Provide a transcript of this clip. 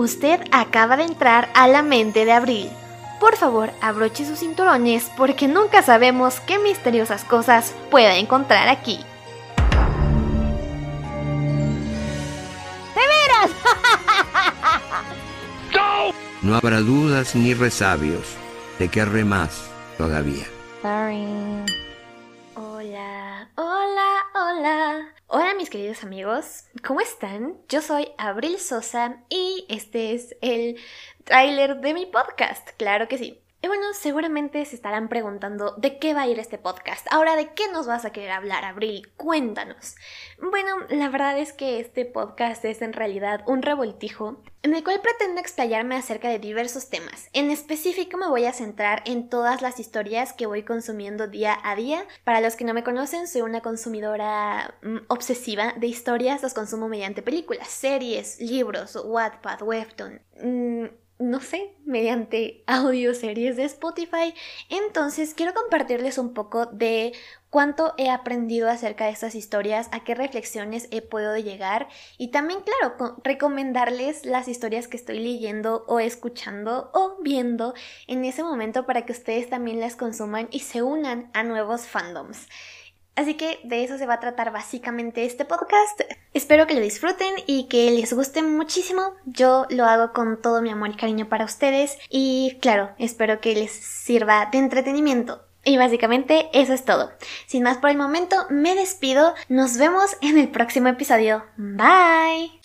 Usted acaba de entrar a la mente de Abril. Por favor, abroche sus cinturones porque nunca sabemos qué misteriosas cosas pueda encontrar aquí. ¡De veras! No habrá dudas ni resabios. Te querré más todavía. Sorry. Hola, hola, hola. Hola mis queridos amigos, ¿cómo están? Yo soy Abril Sosa y este es el tráiler de mi podcast, claro que sí. Y bueno, seguramente se estarán preguntando de qué va a ir este podcast. Ahora, ¿de qué nos vas a querer hablar, Abril? Cuéntanos. Bueno, la verdad es que este podcast es en realidad un revoltijo en el cual pretendo explayarme acerca de diversos temas. En específico me voy a centrar en todas las historias que voy consumiendo día a día. Para los que no me conocen, soy una consumidora mm, obsesiva de historias. Los consumo mediante películas, series, libros, Wattpad, Webtoon. Mm, no sé, mediante audio series de Spotify. Entonces quiero compartirles un poco de cuánto he aprendido acerca de estas historias, a qué reflexiones he podido llegar y también, claro, recomendarles las historias que estoy leyendo o escuchando o viendo en ese momento para que ustedes también las consuman y se unan a nuevos fandoms. Así que de eso se va a tratar básicamente este podcast. Espero que lo disfruten y que les guste muchísimo. Yo lo hago con todo mi amor y cariño para ustedes y claro, espero que les sirva de entretenimiento. Y básicamente eso es todo. Sin más por el momento, me despido. Nos vemos en el próximo episodio. Bye.